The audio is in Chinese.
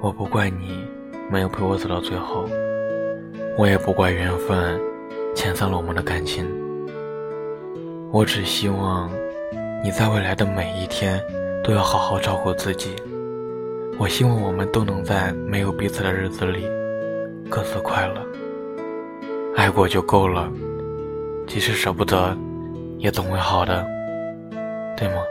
我不怪你没有陪我走到最后，我也不怪缘分遣散了我们的感情。我只希望你在未来的每一天都要好好照顾自己。我希望我们都能在没有彼此的日子里各自快乐。爱过就够了，即使舍不得，也总会好的，对吗？